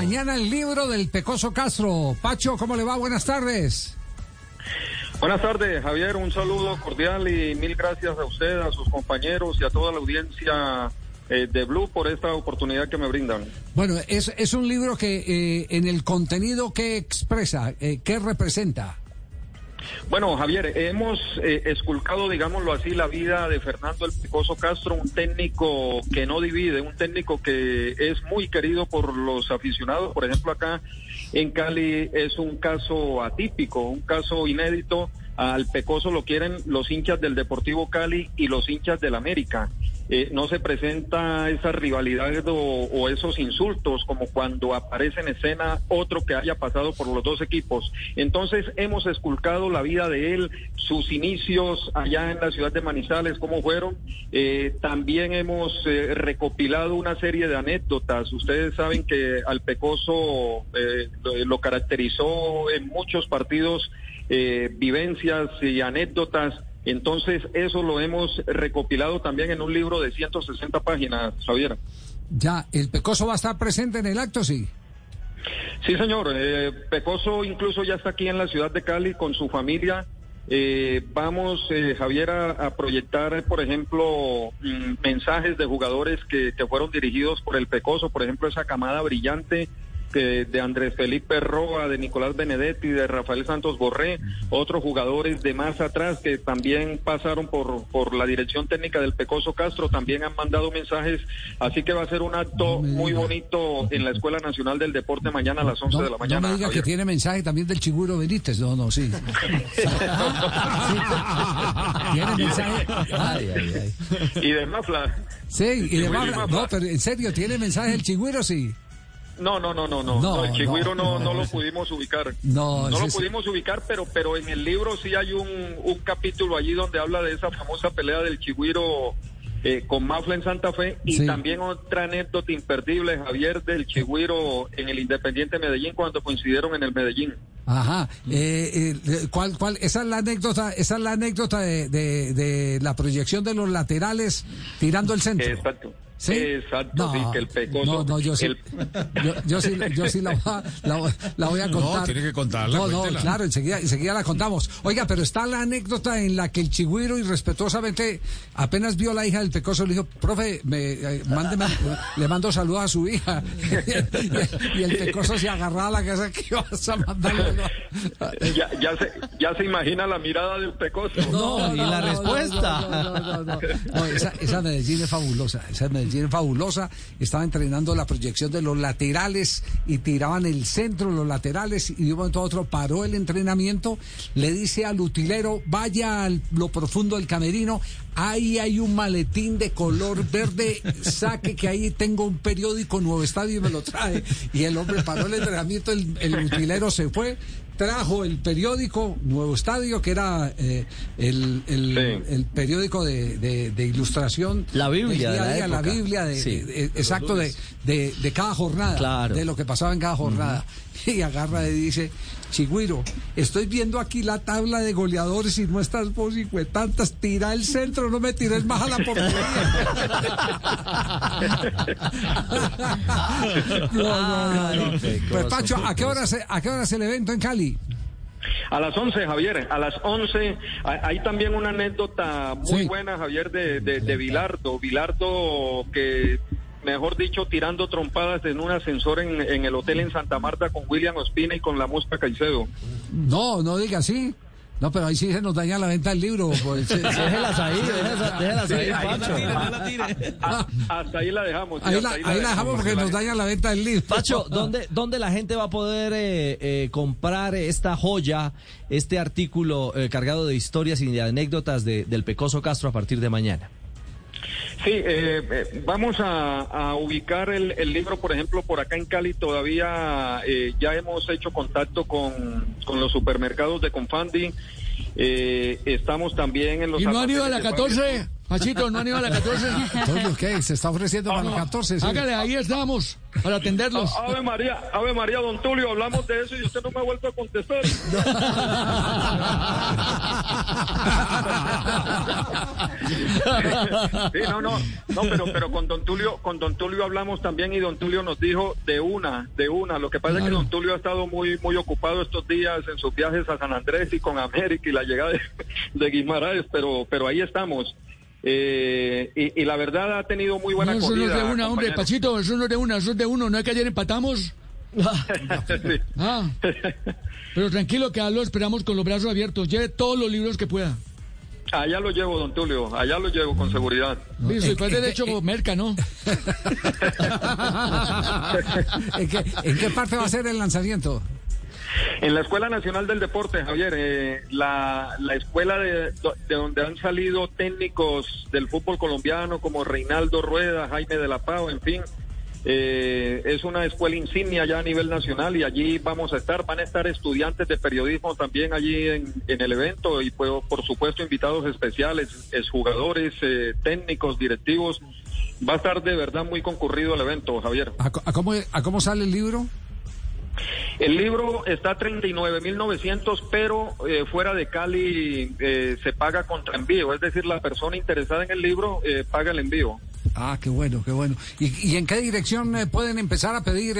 Mañana el libro del Pecoso Castro. Pacho, ¿cómo le va? Buenas tardes. Buenas tardes, Javier. Un saludo cordial y mil gracias a usted, a sus compañeros y a toda la audiencia eh, de Blue por esta oportunidad que me brindan. Bueno, es, es un libro que eh, en el contenido que expresa, eh, ¿qué representa? Bueno, Javier, hemos eh, esculcado, digámoslo así, la vida de Fernando El Picoso Castro, un técnico que no divide, un técnico que es muy querido por los aficionados. Por ejemplo, acá en Cali es un caso atípico, un caso inédito. Al Pecoso lo quieren los hinchas del Deportivo Cali y los hinchas del América. Eh, no se presenta esa rivalidad o, esos insultos como cuando aparece en escena otro que haya pasado por los dos equipos. Entonces hemos esculcado la vida de él, sus inicios allá en la ciudad de Manizales, cómo fueron. Eh, también hemos eh, recopilado una serie de anécdotas. Ustedes saben que al Pecoso eh, lo caracterizó en muchos partidos vivencias y anécdotas entonces, eso lo hemos recopilado también en un libro de 160 páginas, Javier. Ya, ¿el Pecoso va a estar presente en el acto, sí? Sí, señor. Eh, Pecoso incluso ya está aquí en la ciudad de Cali con su familia. Eh, vamos, eh, Javier, a, a, proyectar, por ejemplo, mm, mensajes de jugadores que, que fueron dirigidos por el Pecoso, por ejemplo, esa camada brillante que de Andrés Felipe Roa, de Nicolás Benedetti, de Rafael Santos Borré, otros jugadores de más atrás que también pasaron por, por la dirección técnica del Pecoso Castro, también han mandado mensajes, así que va a ser un acto muy bonito en la Escuela Nacional del Deporte mañana a las 11 no, de la mañana. No me diga Javier. que tiene mensaje también del Chiguro Benítez, no, no, sí. tiene mensaje. Ay, ay, ay. Y de Mafla. Sí, y de Mafla. No, pero en serio, ¿tiene mensaje del Chigüiro, sí? No, no, no, no, no, el Chigüiro no, no, lo ese- pudimos ubicar. No, No lo pudimos ubicar, pero, pero en el libro sí hay un, un capítulo allí donde habla de esa famosa pelea del Chigüiro eh, con Mafla en Santa Fe y Sí. también otra anécdota imperdible, Javier, del Chigüiro en el Independiente Medellín cuando coincidieron en el Medellín. Ajá. Eh, eh, ¿cuál, cuál? Esa es la anécdota, esa es la anécdota de, de, de la proyección de los laterales tirando el centro. Exacto. ¿Sí? Exacto, sí, que el Pecoso. No, no, yo sí, el- yo, yo sí, yo sí la, voy a- la, voy- la voy a No, contar. tiene que contarla, No, no, claro, enseguida, enseguida la contamos. Oiga, pero está la anécdota en la que el chigüiro irrespetuosamente apenas vio a la hija del Pecoso, le dijo, profe, me, eh, mándeme, le mando saludos a su hija. y el Pecoso se agarraba a la casa que ibas a mandarle. ya, ya, se, ya se imagina la mirada del Pecoso. No, y la respuesta. No, no, no, no, no. No, esa, esa Medellín es fabulosa. Esa Medellín fabulosa. Estaba entrenando la proyección de los laterales y tiraban el centro, los laterales, y de un momento a otro paró el entrenamiento. Le dice al utilero, vaya a lo profundo del camerino. Ahí hay un maletín de color verde. Saque que ahí tengo un periódico Nuevo Estadio y me lo trae. Y el hombre paró el entrenamiento, el, el utilero se fue trajo el periódico Nuevo Estadio, que era eh, el, el, Sí. el periódico de, de- de ilustración. La Biblia día de la día, la época. Biblia, de, Sí. de- de- exacto, de, de, de cada jornada, Claro. de lo que pasaba en cada jornada. Y agarra y dice, Chigüiro, estoy viendo aquí la tabla de goleadores y no estás vos y tantas, tira el centro, no me tires más a la portería. no, no, no, no. Ay, qué Pues Pacho, ¿a qué hora se, a qué hora es el evento en Cali? A las 11, Javier, a las 11. Hay hay también una anécdota muy Sí. buena, Javier, de, de, de Bilardo. Bilardo que, mejor dicho, tirando trompadas en un ascensor en, en el hotel en Santa Marta con William Ospina y con la Mosca Caicedo. No, no diga así. No, pero ahí sí se nos daña la venta del libro. Pues. Déjelas ahí, déjelas, déjelas ahí, Pacho. Ah, hasta ahí la dejamos. sí, Ahí hasta la, ahí la dejamos porque nos daña la venta del libro. Pacho, ¿dónde, ¿dónde la gente va a poder eh, eh, comprar esta joya, este artículo eh, cargado de historias y de anécdotas de- del Pecoso Castro a partir de mañana? Sí, eh, eh, vamos a, a ubicar el, el libro, por ejemplo, por acá en Cali todavía eh, ya hemos hecho contacto con, con los supermercados de Confandi. Eh, estamos también en los... ¿Y no han ido a la almacenes de 14? Fabio. Machito, ¿no han ido a la 14? Antonio, ¿qué? Se está ofreciendo para la 14. sí. Hágale, ahí estamos, para atenderlos. Ave María, Ave María, don Tulio, hablamos de eso y usted no me ha vuelto a contestar. Sí, no, no, no, pero, pero con don Tulio, con don Tulio hablamos también y don Tulio nos dijo de una, de una. Lo que pasa es que don Tulio ha estado muy, muy ocupado estos días en sus viajes a San Andrés y con América y la llegada de, de Guimaraes, pero, pero ahí estamos. Eh, y, y la verdad ha tenido muy buena No, eso no es de una, hombre. Pachito, eso no es de una, eso es de uno. No es que ayer empatamos. Sí. Ah, pero tranquilo que lo esperamos con los brazos abiertos. Lleve todos los libros que pueda. Allá lo llevo, don Tulio, allá lo llevo con seguridad. Listo, y pues eh, derecho eh, merca, ¿no? ¿En, qué, en qué parte va a ser el lanzamiento? En la Escuela Nacional del Deporte, Javier, eh, la, la escuela de, de donde han salido técnicos del fútbol colombiano como Reinaldo Rueda, Jaime de la Pau, en fin, eh, es una escuela insignia ya a nivel nacional y allí vamos a estar, van a estar estudiantes de periodismo también allí en, el evento y pues, por supuesto invitados especiales, jugadores, eh, técnicos, directivos. Va a estar de verdad muy concurrido el evento, Javier. ¿A, co- a cómo, ¿A cómo sale el libro? El libro está a 39.900, pero eh, fuera de Cali eh, se paga contra envío. Es decir, la persona interesada en el libro eh, paga el envío. Ah, qué bueno, qué bueno. ¿Y, y en qué dirección eh, pueden empezar a pedir?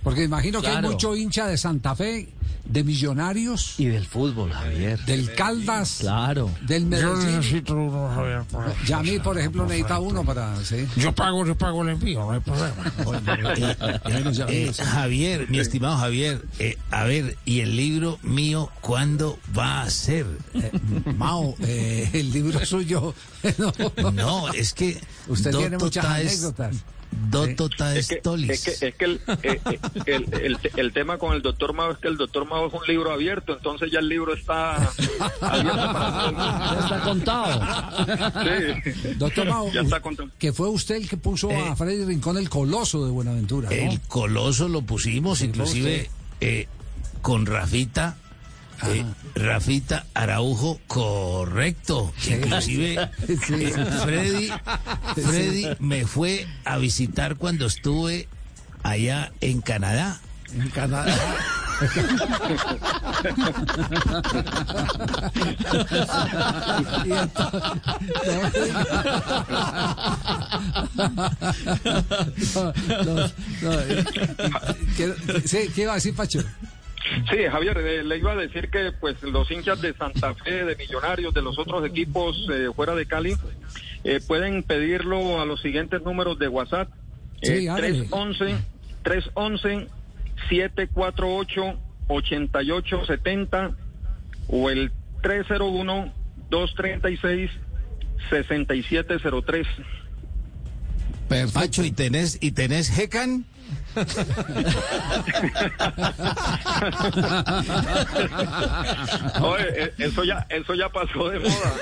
Eh, porque imagino que hay mucho hincha de Santa Fe, de Millonarios, Y del fútbol, Javier. del Caldas, Claro. del Yo Medellín. necesito uno, Javier. Ya a mí, por ejemplo, necesita uno para... Sí. Yo pago, yo pago el envío, no hay problema. Ya- Eh, Javier, mi estimado Javier, eh, a ver, ¿y el libro mío cuándo va a ser? eh, Mao, eh, el libro suyo... no. No, es que... Usted tiene muchas anécdotas. Dotto Es que, Taestolis. es que, es que el, eh, eh, el, el- el tema con el doctor Mao es que el doctor Mao es un libro abierto, entonces ya el libro está abierto para todo el mundo. Ya está contado. Sí. Doctor Mao, Ya está contado. que fue usted el que puso a Freddy Rincón el coloso de Buenaventura, ¿no? El coloso lo pusimos, inclusive eh, con Rafita. Eh, Rafita Araujo, correcto. Inclusive Sí. eh, Freddy, Freddy me fue a visitar cuando estuve allá en Canadá. En Canadá. Y entonces- No, no, no, eh, ¿qué- sí, ¿Qué iba a decir, Pacho? Sí, Javier, eh, le iba a decir que pues los hinchas de Santa Fe, de Millonarios, de los otros equipos eh, fuera de Cali, eh, pueden pedirlo a los siguientes números de WhatsApp. Sí, Eh, hágale. 311 311 748 8870 o el 301 236 6703. Pacho, ¿y tenés, y tenés Hecan? Oye, eh, eso ya eso ya pasó de moda.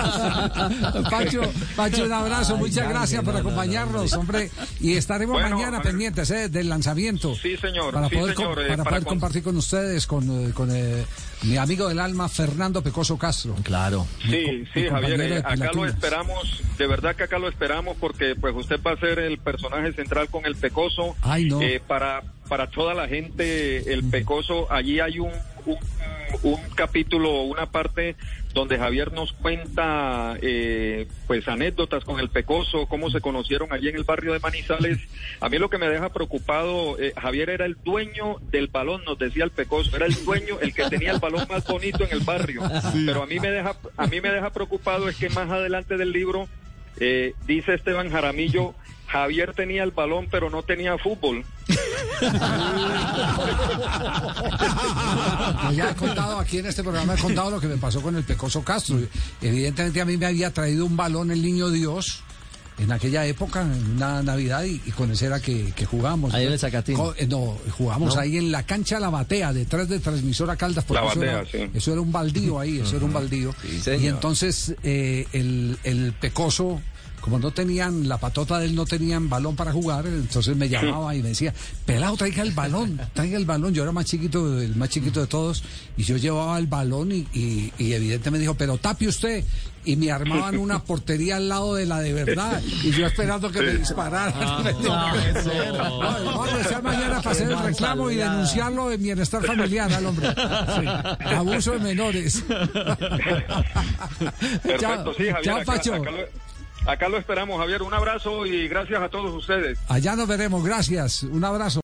Pacho, Pacho, un abrazo, muchas gracias por acompañarnos, hombre. Y estaremos Bueno, mañana pendientes eh, del lanzamiento. Sí, señor, Para sí, poder, señor, com- eh, para para poder con- compartir con ustedes, con, eh, con eh, mi amigo del alma, Fernando Pecoso Castro. Claro. Sí, sí, mi Javier, eh, acá lo esperamos, de verdad que acá lo esperamos porque pues usted va a ser el personaje central con el Pecoso. Ay, no. Eh, para, para toda la gente, el Pecoso, allí hay un, un, un capítulo, una parte donde Javier nos cuenta eh, pues anécdotas con el Pecoso, cómo se conocieron allí en el barrio de Manizales. A mí lo que me deja preocupado, eh, Javier era el dueño del balón, nos decía el Pecoso, era el dueño, el que tenía el balón más bonito en el barrio. Pero a mí me deja, a mí me deja preocupado es que más adelante del libro eh, dice Esteban Jaramillo, Javier tenía el balón pero no tenía fútbol. Yo ya he contado aquí en este programa, he contado lo que me pasó con el Pecoso Castro. Evidentemente a mí me había traído un balón el niño Dios en aquella época, en una Navidad, y, y con ese era que, que jugamos. Ahí en el Zacatín. Co- eh, no, jugamos ahí en la cancha La Batea, detrás de Transmisora Caldas. porque La eso Batea, era, sí. eso era un baldío ahí, eso era un baldío. y entonces eh, el, el Pecoso como no tenían, la patota de él no tenían balón para jugar, entonces me llamaba y me decía, pelado, traiga el balón, traiga el balón. Yo era más chiquito, el más chiquito de todos, y yo llevaba el balón y, y, y evidentemente me dijo, pero tape usted. Y me armaban una portería al lado de la de verdad, y yo esperando que me dispararan. Vamos a regresar mañana para hacer el reclamo y denunciarlo en bienestar familiar al hombre. Sí. Abuso de menores. Perfecto, Chao. sí, Javier. Chao, acá- Pacho. acá lo- acá lo esperamos, Javier. Un abrazo y gracias a todos ustedes. Allá nos veremos, gracias. Un abrazo.